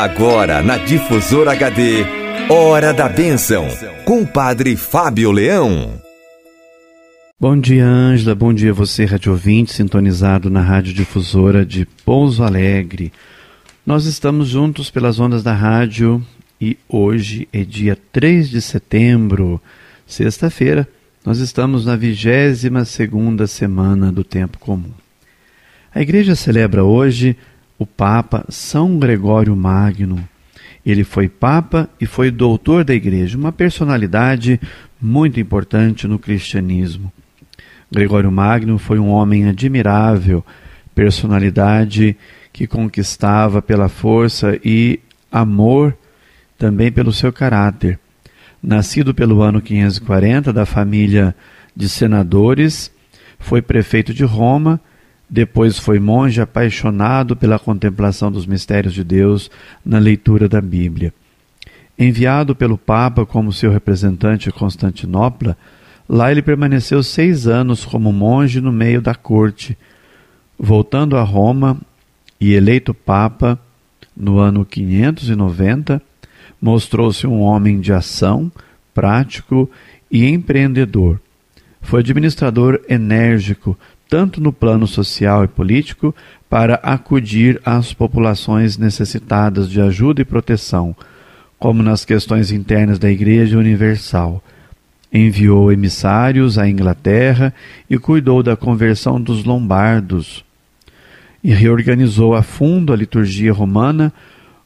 Agora na Difusora HD, Hora da Bênção, com o Padre Fábio Leão. Bom dia, Ângela. Bom dia, você, rádio ouvinte, sintonizado na Rádio Difusora de Pouso Alegre. Nós estamos juntos pelas ondas da rádio e hoje é dia 3 de setembro, sexta-feira. Nós estamos na 22 segunda semana do tempo comum. A igreja celebra hoje o Papa São Gregório Magno. Ele foi Papa e foi doutor da Igreja, uma personalidade muito importante no cristianismo. Gregório Magno foi um homem admirável, personalidade que conquistava pela força e amor também pelo seu caráter. Nascido pelo ano 540 da família de senadores, foi prefeito de Roma depois foi monge apaixonado pela contemplação dos mistérios de Deus na leitura da Bíblia. Enviado pelo Papa como seu representante em Constantinopla, lá ele permaneceu seis anos como monge no meio da corte. Voltando a Roma e eleito Papa no ano 590, mostrou-se um homem de ação, prático e empreendedor. Foi administrador enérgico tanto no plano social e político, para acudir às populações necessitadas de ajuda e proteção, como nas questões internas da Igreja Universal. Enviou emissários à Inglaterra e cuidou da conversão dos lombardos. E reorganizou a fundo a liturgia romana,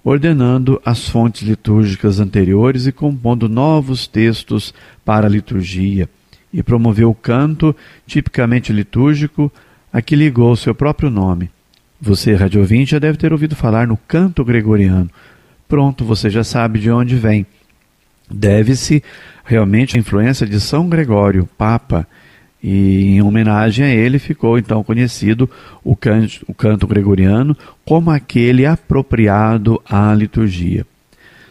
ordenando as fontes litúrgicas anteriores e compondo novos textos para a liturgia e promoveu o canto, tipicamente litúrgico, a que ligou seu próprio nome. Você, radiovinte, já deve ter ouvido falar no canto gregoriano. Pronto, você já sabe de onde vem. Deve-se realmente à influência de São Gregório, Papa, e em homenagem a ele ficou então conhecido o canto, o canto gregoriano como aquele apropriado à liturgia.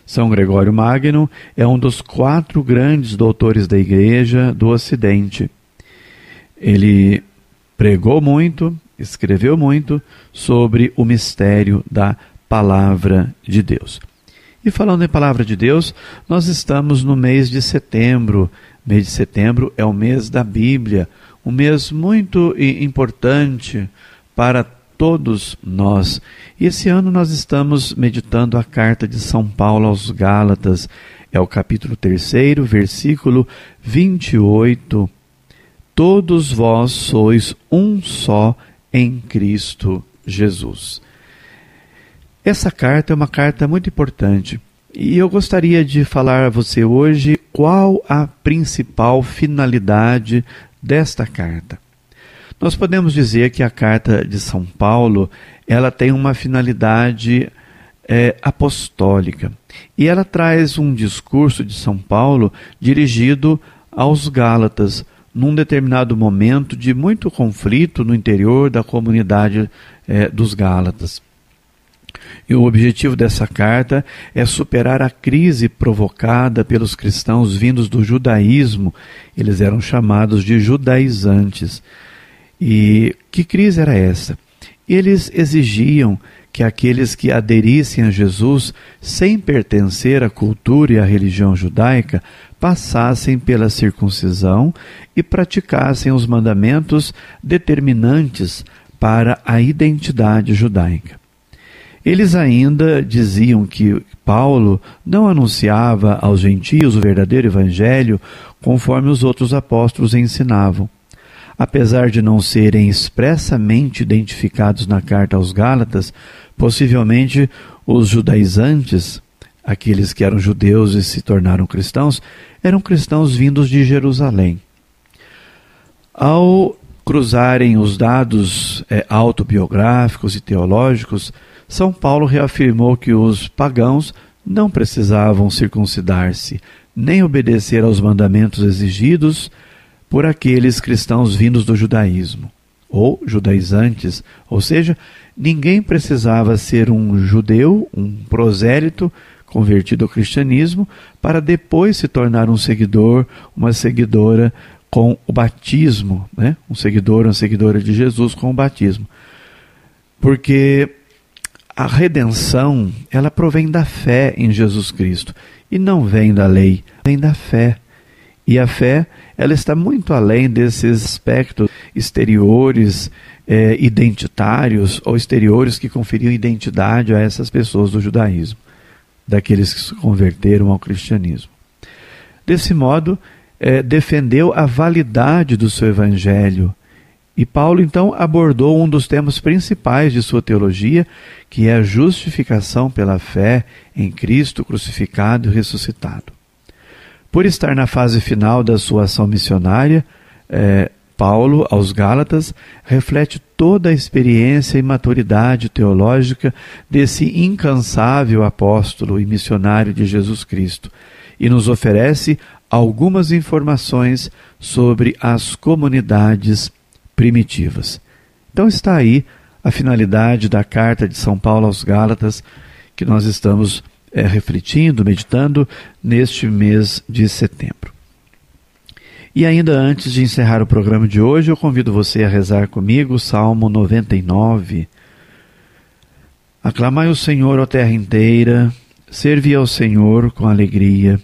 São Gregório Magno é um dos quatro grandes doutores da Igreja do Ocidente. Ele pregou muito, escreveu muito sobre o mistério da Palavra de Deus. E falando em Palavra de Deus, nós estamos no mês de setembro. mês de setembro é o mês da Bíblia, um mês muito importante para todos nós. E esse ano nós estamos meditando a carta de São Paulo aos Gálatas, é o capítulo 3, versículo 28. Todos vós sois um só em Cristo Jesus. Essa carta é uma carta muito importante e eu gostaria de falar a você hoje qual a principal finalidade desta carta. Nós podemos dizer que a carta de São Paulo ela tem uma finalidade é, apostólica e ela traz um discurso de São Paulo dirigido aos Gálatas num determinado momento de muito conflito no interior da comunidade é, dos Gálatas. E o objetivo dessa carta é superar a crise provocada pelos cristãos vindos do judaísmo. Eles eram chamados de judaizantes. E que crise era essa? Eles exigiam que aqueles que aderissem a Jesus sem pertencer à cultura e à religião judaica passassem pela circuncisão e praticassem os mandamentos determinantes para a identidade judaica. Eles ainda diziam que Paulo não anunciava aos gentios o verdadeiro evangelho conforme os outros apóstolos ensinavam apesar de não serem expressamente identificados na carta aos Gálatas, possivelmente os judaizantes, aqueles que eram judeus e se tornaram cristãos, eram cristãos vindos de Jerusalém. Ao cruzarem os dados é, autobiográficos e teológicos, São Paulo reafirmou que os pagãos não precisavam circuncidar-se, nem obedecer aos mandamentos exigidos por aqueles cristãos vindos do judaísmo, ou judaizantes, ou seja, ninguém precisava ser um judeu, um prosélito, convertido ao cristianismo, para depois se tornar um seguidor, uma seguidora com o batismo, né? um seguidor, uma seguidora de Jesus com o batismo. Porque a redenção, ela provém da fé em Jesus Cristo e não vem da lei, vem da fé. E a fé, ela está muito além desses aspectos exteriores, eh, identitários ou exteriores que conferiam identidade a essas pessoas do judaísmo, daqueles que se converteram ao cristianismo. Desse modo, eh, defendeu a validade do seu evangelho e Paulo então abordou um dos temas principais de sua teologia, que é a justificação pela fé em Cristo crucificado e ressuscitado. Por estar na fase final da sua ação missionária, eh, Paulo, aos Gálatas, reflete toda a experiência e maturidade teológica desse incansável apóstolo e missionário de Jesus Cristo e nos oferece algumas informações sobre as comunidades primitivas. Então está aí a finalidade da carta de São Paulo aos Gálatas que nós estamos é, refletindo, meditando neste mês de setembro. E ainda antes de encerrar o programa de hoje, eu convido você a rezar comigo o Salmo 99. Aclamai o Senhor, ó terra inteira, servi ao Senhor com alegria,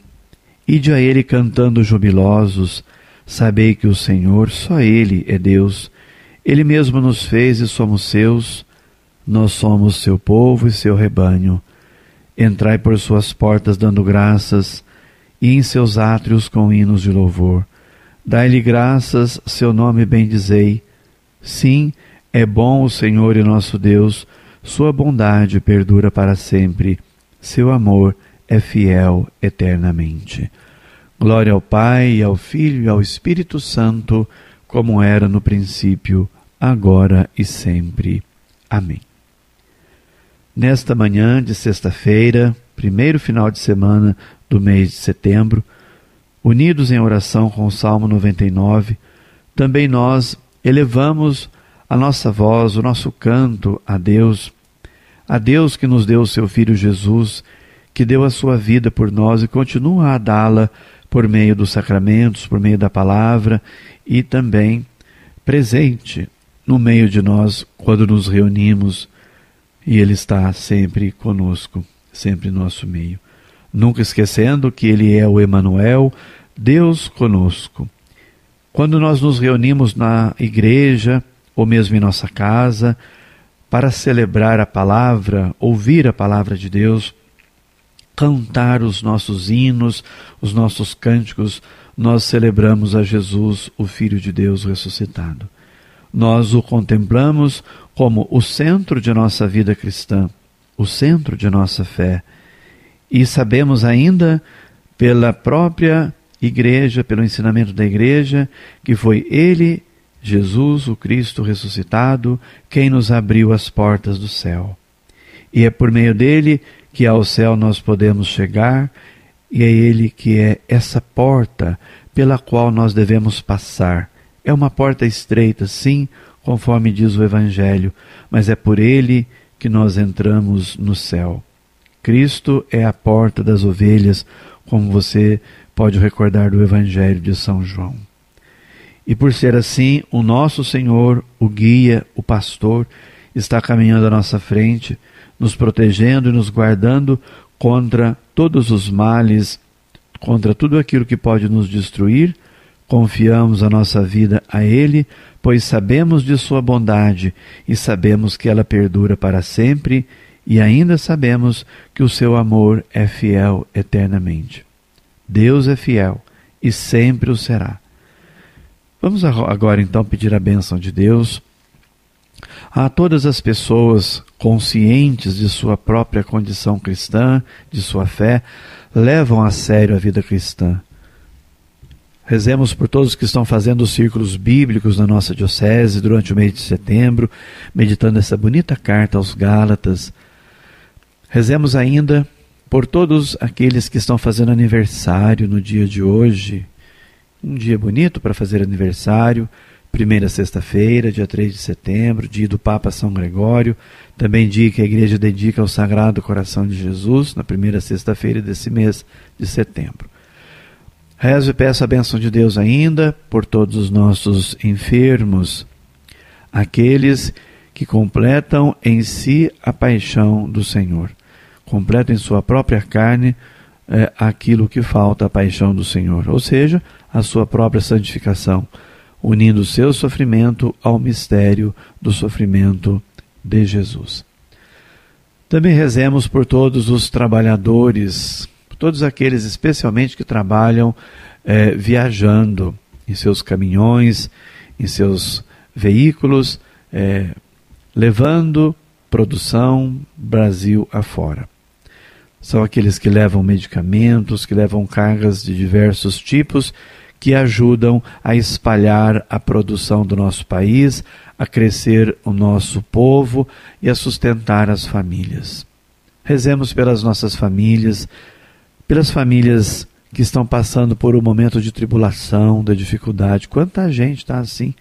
ide a Ele cantando jubilosos, Sabei que o Senhor, só Ele é Deus. Ele mesmo nos fez e somos seus. Nós somos seu povo e seu rebanho. Entrai por suas portas dando graças, e em seus átrios com hinos de louvor. Dai-lhe graças, seu nome bendizei. Sim, é bom o Senhor e nosso Deus, sua bondade perdura para sempre, seu amor é fiel eternamente. Glória ao Pai, ao Filho e ao Espírito Santo, como era no princípio, agora e sempre. Amém. Nesta manhã de sexta-feira, primeiro final de semana do mês de setembro, unidos em oração com o Salmo 99, também nós elevamos a nossa voz, o nosso canto a Deus, a Deus que nos deu o seu Filho Jesus, que deu a sua vida por nós e continua a dá-la por meio dos sacramentos, por meio da palavra e também presente no meio de nós quando nos reunimos e Ele está sempre conosco, sempre no nosso meio. Nunca esquecendo que Ele é o Emanuel, Deus conosco. Quando nós nos reunimos na igreja ou mesmo em nossa casa para celebrar a palavra, ouvir a palavra de Deus, cantar os nossos hinos, os nossos cânticos, nós celebramos a Jesus, o Filho de Deus ressuscitado. Nós o contemplamos como o centro de nossa vida cristã, o centro de nossa fé. E sabemos ainda, pela própria Igreja, pelo ensinamento da Igreja, que foi Ele, Jesus, o Cristo ressuscitado, quem nos abriu as portas do céu. E é por meio dele que ao céu nós podemos chegar, e é Ele que é essa porta pela qual nós devemos passar. É uma porta estreita, sim, conforme diz o Evangelho, mas é por Ele que nós entramos no céu. Cristo é a porta das ovelhas, como você pode recordar do Evangelho de São João. E por ser assim, o nosso Senhor, o guia, o pastor, está caminhando à nossa frente, nos protegendo e nos guardando contra todos os males, contra tudo aquilo que pode nos destruir. Confiamos a nossa vida a Ele, pois sabemos de Sua bondade e sabemos que ela perdura para sempre, e ainda sabemos que o seu amor é fiel eternamente. Deus é fiel e sempre o será. Vamos agora então pedir a bênção de Deus a todas as pessoas conscientes de sua própria condição cristã, de sua fé, levam a sério a vida cristã. Rezemos por todos que estão fazendo os círculos bíblicos na nossa diocese durante o mês de setembro, meditando essa bonita carta aos Gálatas. Rezemos ainda por todos aqueles que estão fazendo aniversário no dia de hoje. Um dia bonito para fazer aniversário primeira sexta-feira, dia 3 de setembro, dia do Papa São Gregório, também dia que a igreja dedica ao Sagrado Coração de Jesus, na primeira sexta-feira desse mês de setembro. Rezo e peço a bênção de Deus ainda por todos os nossos enfermos, aqueles que completam em si a paixão do Senhor. Completam em sua própria carne é, aquilo que falta à paixão do Senhor, ou seja, a sua própria santificação, unindo o seu sofrimento ao mistério do sofrimento de Jesus. Também rezemos por todos os trabalhadores, todos aqueles especialmente que trabalham é, viajando em seus caminhões, em seus veículos, é, levando produção Brasil afora. São aqueles que levam medicamentos, que levam cargas de diversos tipos, que ajudam a espalhar a produção do nosso país, a crescer o nosso povo e a sustentar as famílias. Rezemos pelas nossas famílias, pelas famílias que estão passando por um momento de tribulação, de dificuldade. Quanta gente está assim?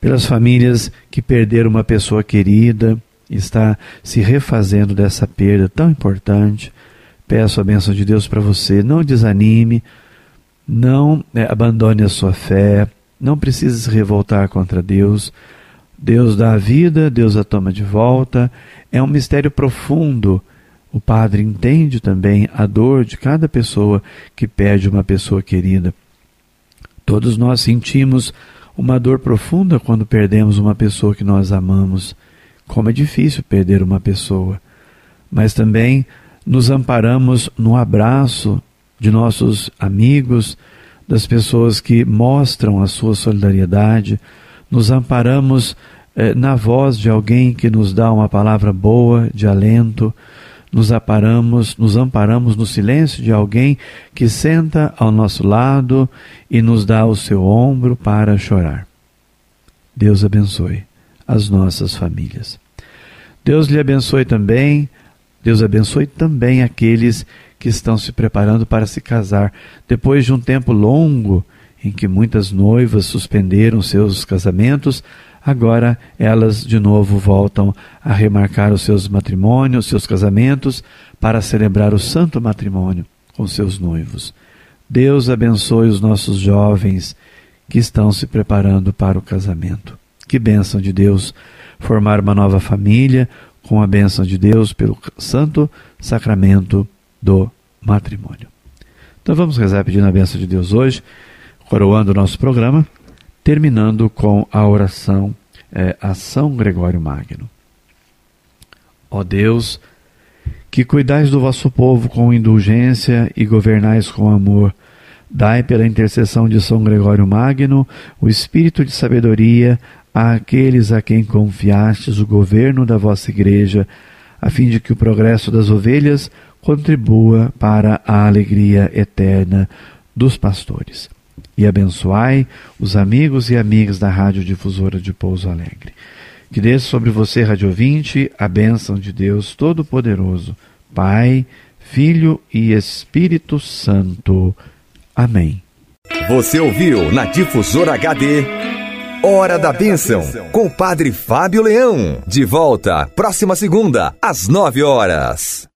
Pelas famílias que perderam uma pessoa querida, está se refazendo dessa perda tão importante. Peço a bênção de Deus para você. Não desanime, não é, abandone a sua fé, não precise se revoltar contra Deus. Deus dá a vida, Deus a toma de volta. É um mistério profundo. O Padre entende também a dor de cada pessoa que perde uma pessoa querida. Todos nós sentimos uma dor profunda quando perdemos uma pessoa que nós amamos. Como é difícil perder uma pessoa. Mas também nos amparamos no abraço de nossos amigos, das pessoas que mostram a sua solidariedade, nos amparamos eh, na voz de alguém que nos dá uma palavra boa, de alento, nos amparamos, nos amparamos no silêncio de alguém que senta ao nosso lado e nos dá o seu ombro para chorar. Deus abençoe as nossas famílias. Deus lhe abençoe também, Deus abençoe também aqueles que estão se preparando para se casar. Depois de um tempo longo em que muitas noivas suspenderam seus casamentos, agora elas de novo voltam a remarcar os seus matrimônios, seus casamentos, para celebrar o santo matrimônio com seus noivos. Deus abençoe os nossos jovens que estão se preparando para o casamento. Que bênção de Deus formar uma nova família com a bênção de Deus pelo santo sacramento do matrimônio. Então vamos rezar pedindo a bênção de Deus hoje, coroando o nosso programa, terminando com a oração é, a São Gregório Magno. Ó Deus, que cuidais do vosso povo com indulgência e governais com amor, dai pela intercessão de São Gregório Magno o espírito de sabedoria àqueles a quem confiastes o governo da vossa Igreja, a fim de que o progresso das ovelhas contribua para a alegria eterna dos pastores. E abençoai os amigos e amigas da Rádio Difusora de Pouso Alegre. Que desça sobre você, Rádio Ouvinte, a bênção de Deus Todo-Poderoso, Pai, Filho e Espírito Santo. Amém. Você ouviu na Difusora HD Hora da Bênção, com o Padre Fábio Leão. De volta, próxima segunda, às nove horas.